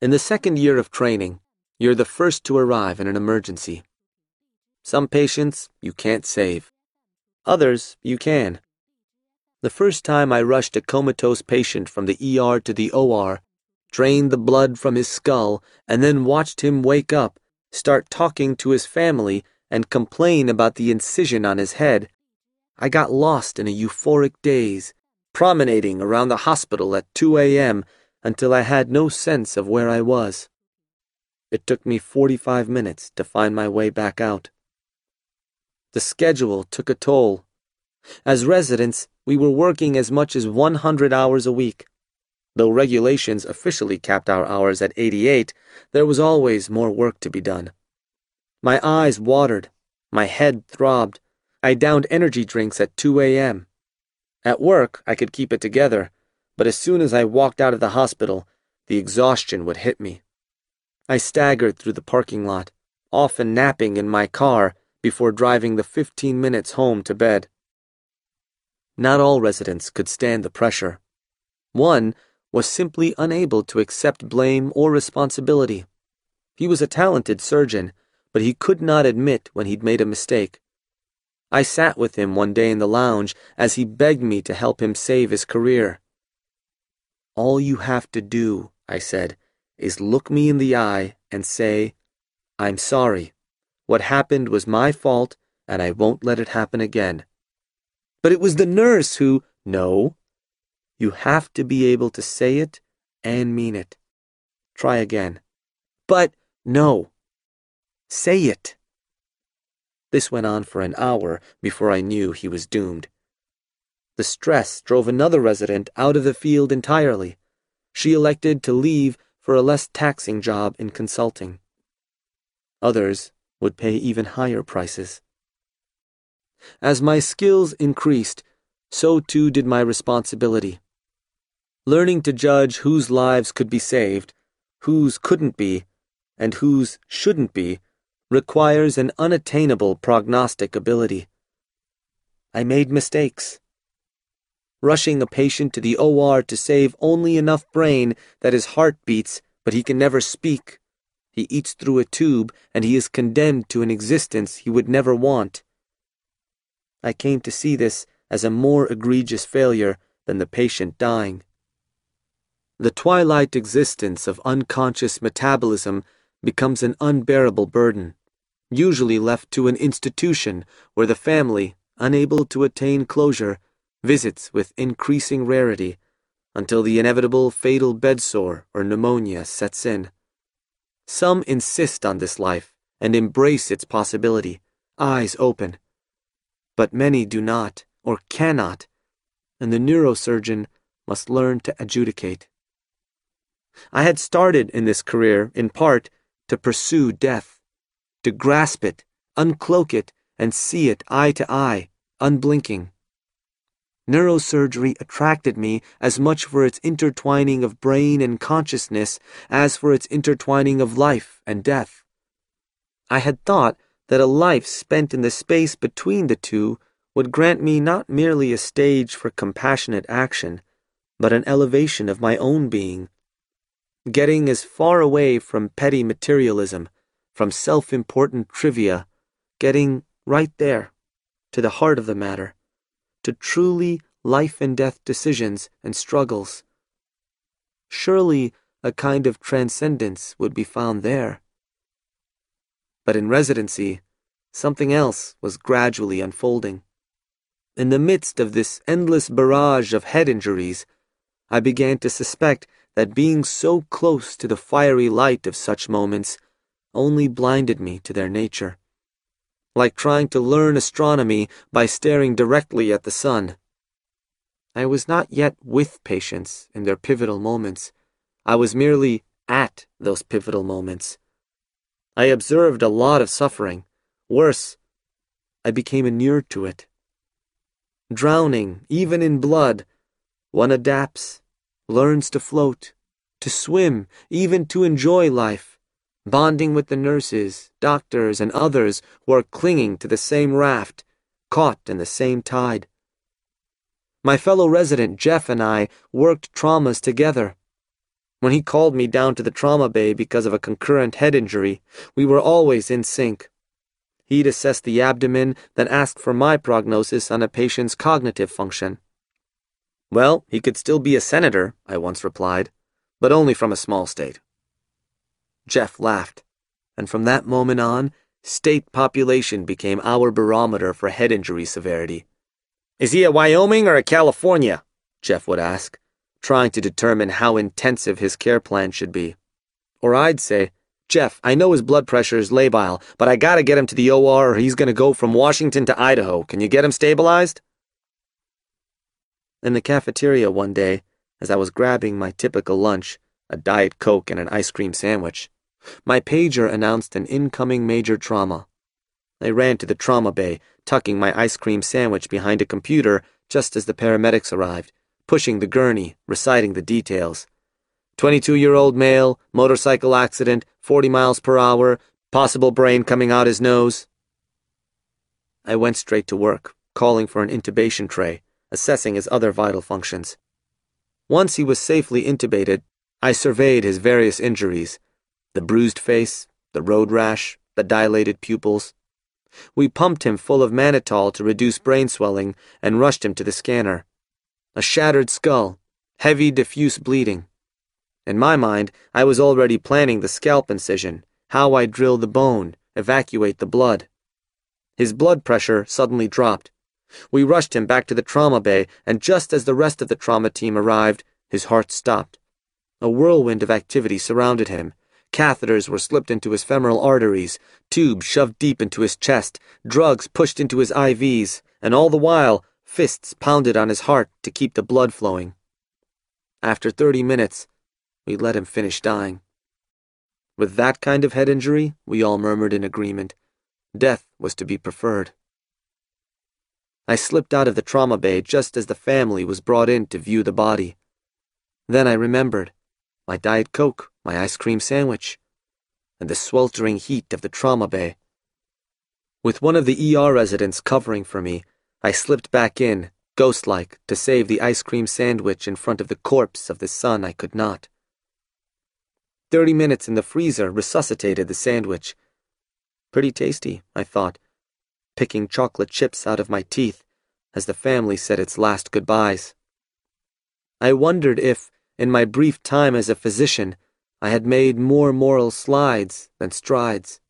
In the second year of training, you're the first to arrive in an emergency. Some patients you can't save. Others you can. The first time I rushed a comatose patient from the ER to the OR, drained the blood from his skull, and then watched him wake up, start talking to his family, and complain about the incision on his head, I got lost in a euphoric daze, promenading around the hospital at 2 a.m. until I had no sense of where I was. It took me 45 minutes to find my way back out. The schedule took a toll. As residents, we were working as much as 100 hours a week. Though regulations officially capped our hours at 88, there was always more work to be done. My eyes watered, my head throbbed. I downed energy drinks at 2 a.m. At work, I could keep it together, but as soon as I walked out of the hospital, the exhaustion would hit me. I staggered through the parking lot, often napping in my car before driving the 15 minutes home to bed. Not all residents could stand the pressure. One was simply unable to accept blame or responsibility. He was a talented surgeon, but he could not admit when he'd made a mistake. I sat with him one day in the lounge as he begged me to help him save his career. All you have to do, I said, is look me in the eye and say, I'm sorry. What happened was my fault, and I won't let it happen again. But it was the nurse who, no. You have to be able to say it and mean it. Try again. But, no. Say it. This went on for an hour before I knew he was doomed. The stress drove another resident out of the field entirely. She elected to leave for a less taxing job in consulting. Others would pay even higher prices. As my skills increased, so too did my responsibility. Learning to judge whose lives could be saved, whose couldn't be, and whose shouldn't be requires an unattainable prognostic ability. I made mistakes. Rushing a patient to the OR to save only enough brain that his heart beats, but he can never speak. He eats through a tube, and he is condemned to an existence he would never want. I came to see this as a more egregious failure than the patient dying. The twilight existence of unconscious metabolism becomes an unbearable burden, usually left to an institution where the family, unable to attain closure, visits with increasing rarity until the inevitable fatal bedsore or pneumonia sets in. Some insist on this life and embrace its possibility, eyes open. But many do not or cannot, and the neurosurgeon must learn to adjudicate. I had started in this career, in part, to pursue death, to grasp it, uncloak it, and see it eye to eye, unblinking. Neurosurgery attracted me as much for its intertwining of brain and consciousness as for its intertwining of life and death. I had thought that a life spent in the space between the two would grant me not merely a stage for compassionate action, but an elevation of my own being getting as far away from petty materialism, from self important trivia, getting right there, to the heart of the matter, to truly life and death decisions and struggles. Surely a kind of transcendence would be found there. But in residency, something else was gradually unfolding. In the midst of this endless barrage of head injuries, I began to suspect that being so close to the fiery light of such moments only blinded me to their nature. Like trying to learn astronomy by staring directly at the sun. I was not yet with patients in their pivotal moments. I was merely at those pivotal moments. I observed a lot of suffering. Worse, I became inured to it. Drowning, even in blood, one adapts learns to float, to swim, even to enjoy life, bonding with the nurses, doctors, and others who are clinging to the same raft, caught in the same tide. My fellow resident Jeff and I worked traumas together. When he called me down to the trauma bay because of a concurrent head injury, we were always in sync. He'd assess the abdomen, then ask for my prognosis on a patient's cognitive function. Well, he could still be a senator, I once replied, but only from a small state. Jeff laughed, and from that moment on, state population became our barometer for head injury severity. Is he a Wyoming or a California? Jeff would ask, trying to determine how intensive his care plan should be. Or I'd say, Jeff, I know his blood pressure is labile, but I gotta get him to the OR or he's gonna go from Washington to Idaho. Can you get him stabilized? In the cafeteria one day, as I was grabbing my typical lunch, a Diet Coke and an ice cream sandwich, my pager announced an incoming major trauma. I ran to the trauma bay, tucking my ice cream sandwich behind a computer just as the paramedics arrived, pushing the gurney, reciting the details. 22 year old male, motorcycle accident, 40 miles per hour, possible brain coming out his nose. I went straight to work, calling for an intubation tray, assessing his other vital functions. Once he was safely intubated, I surveyed his various injuries the bruised face, the road rash, the dilated pupils. We pumped him full of mannitol to reduce brain swelling and rushed him to the scanner. A shattered skull, heavy diffuse bleeding. In my mind, I was already planning the scalp incision, how I'd drill the bone, evacuate the blood. His blood pressure suddenly dropped. We rushed him back to the trauma bay, and just as the rest of the trauma team arrived, his heart stopped. A whirlwind of activity surrounded him. Catheters were slipped into his femoral arteries, tubes shoved deep into his chest, drugs pushed into his IVs, and all the while, fists pounded on his heart to keep the blood flowing. After 30 minutes, we let him finish dying. With that kind of head injury, we all murmured in agreement, death was to be preferred. I slipped out of the trauma bay just as the family was brought in to view the body. Then I remembered my Diet Coke, my ice cream sandwich, and the sweltering heat of the trauma bay. With one of the ER residents covering for me, I slipped back in, ghost like, to save the ice cream sandwich in front of the corpse of the son I could not. Thirty minutes in the freezer resuscitated the sandwich. Pretty tasty, I thought, picking chocolate chips out of my teeth as the family said its last goodbyes. I wondered if, in my brief time as a physician, I had made more moral slides than strides.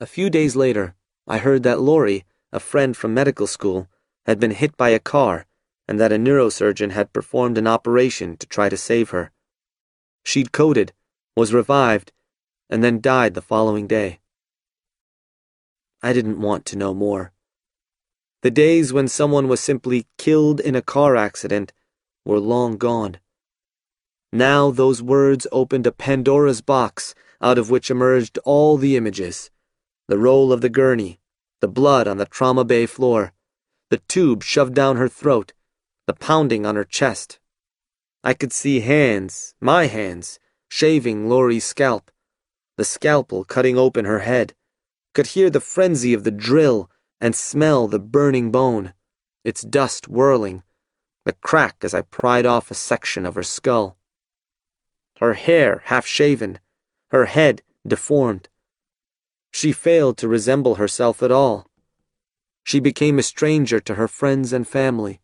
A few days later, I heard that Lori, a friend from medical school, had been hit by a car and that a neurosurgeon had performed an operation to try to save her. She'd coded, was revived, and then died the following day. I didn't want to know more. The days when someone was simply killed in a car accident were long gone. Now those words opened a Pandora's box out of which emerged all the images the roll of the gurney, the blood on the trauma bay floor, the tube shoved down her throat, the pounding on her chest, I could see hands, my hands, shaving Lori's scalp, the scalpel cutting open her head, could hear the frenzy of the drill and smell the burning bone, its dust whirling, the crack as I pried off a section of her skull. Her hair half shaven, her head deformed. She failed to resemble herself at all. She became a stranger to her friends and family.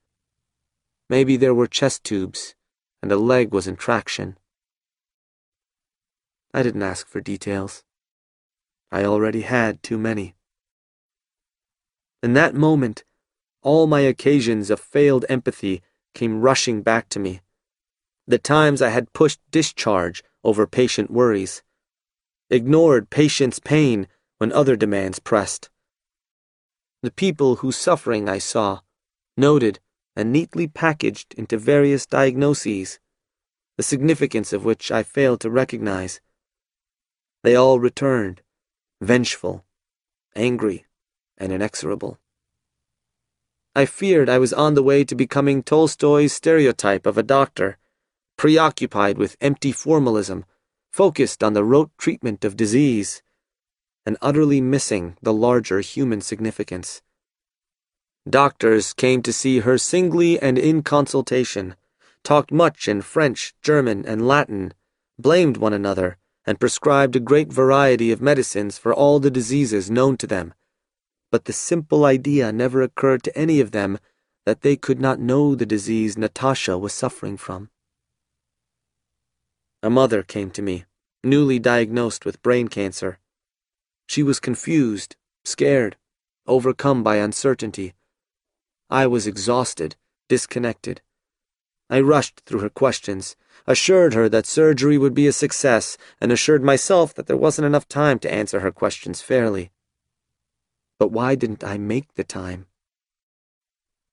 Maybe there were chest tubes and a leg was in traction. I didn't ask for details. I already had too many. In that moment, all my occasions of failed empathy came rushing back to me. The times I had pushed discharge over patient worries, ignored patient's pain when other demands pressed. The people whose suffering I saw, noted, and neatly packaged into various diagnoses, the significance of which I failed to recognize. They all returned, vengeful, angry, and inexorable. I feared I was on the way to becoming Tolstoy's stereotype of a doctor, preoccupied with empty formalism, focused on the rote treatment of disease, and utterly missing the larger human significance. Doctors came to see her singly and in consultation, talked much in French, German, and Latin, blamed one another, and prescribed a great variety of medicines for all the diseases known to them. But the simple idea never occurred to any of them that they could not know the disease Natasha was suffering from. A mother came to me, newly diagnosed with brain cancer. She was confused, scared, overcome by uncertainty. I was exhausted, disconnected. I rushed through her questions, assured her that surgery would be a success, and assured myself that there wasn't enough time to answer her questions fairly. But why didn't I make the time?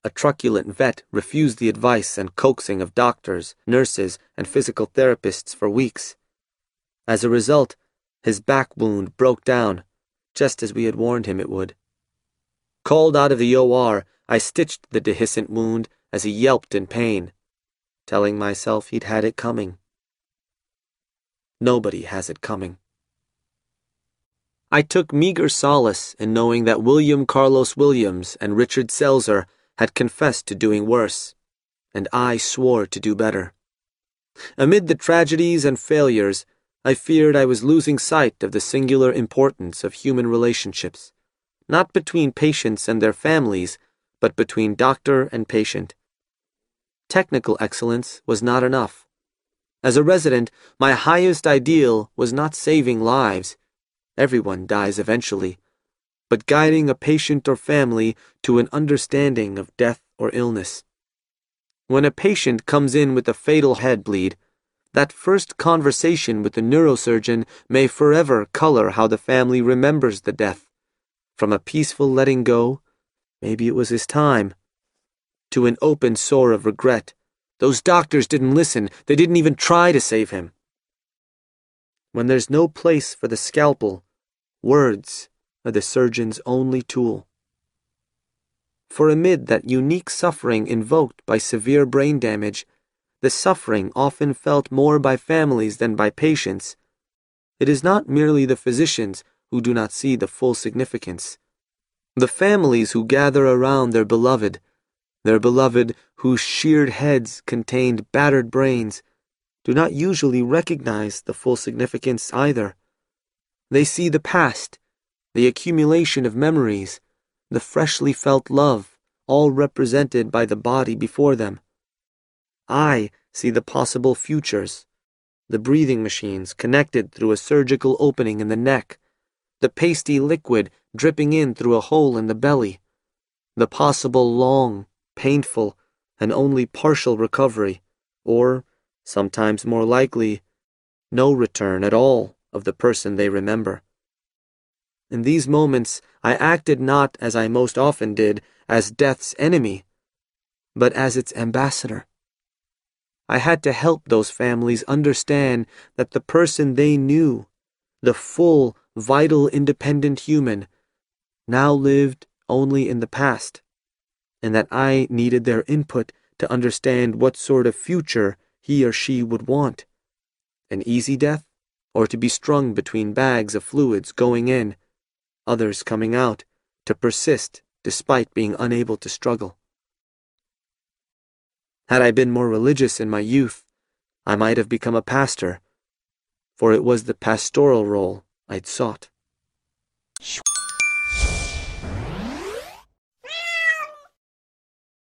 A truculent vet refused the advice and coaxing of doctors, nurses, and physical therapists for weeks. As a result, his back wound broke down, just as we had warned him it would. Called out of the OR, I stitched the dehiscent wound as he yelped in pain, telling myself he'd had it coming. Nobody has it coming. I took meager solace in knowing that William Carlos Williams and Richard Selzer had confessed to doing worse, and I swore to do better. Amid the tragedies and failures, I feared I was losing sight of the singular importance of human relationships, not between patients and their families, but between doctor and patient. Technical excellence was not enough. As a resident, my highest ideal was not saving lives. Everyone dies eventually but guiding a patient or family to an understanding of death or illness. When a patient comes in with a fatal head bleed, that first conversation with the neurosurgeon may forever color how the family remembers the death. From a peaceful letting go, maybe it was his time, to an open sore of regret. Those doctors didn't listen, they didn't even try to save him. When there's no place for the scalpel, words are the surgeon's only tool. For amid that unique suffering invoked by severe brain damage, the suffering often felt more by families than by patients. It is not merely the physicians who do not see the full significance. The families who gather around their beloved, their beloved whose sheared heads contained battered brains, do not usually recognize the full significance either. They see the past the accumulation of memories, the freshly felt love, all represented by the body before them. I see the possible futures, the breathing machines connected through a surgical opening in the neck, the pasty liquid dripping in through a hole in the belly, the possible long, painful, and only partial recovery, or, sometimes more likely, no return at all of the person they remember. In these moments, I acted not as I most often did, as death's enemy, but as its ambassador. I had to help those families understand that the person they knew, the full, vital, independent human, now lived only in the past, and that I needed their input to understand what sort of future he or she would want. An easy death, or to be strung between bags of fluids going in, others coming out, to persist despite being unable to struggle. Had I been more religious in my youth, I might have become a pastor, for it was the pastoral role I'd sought.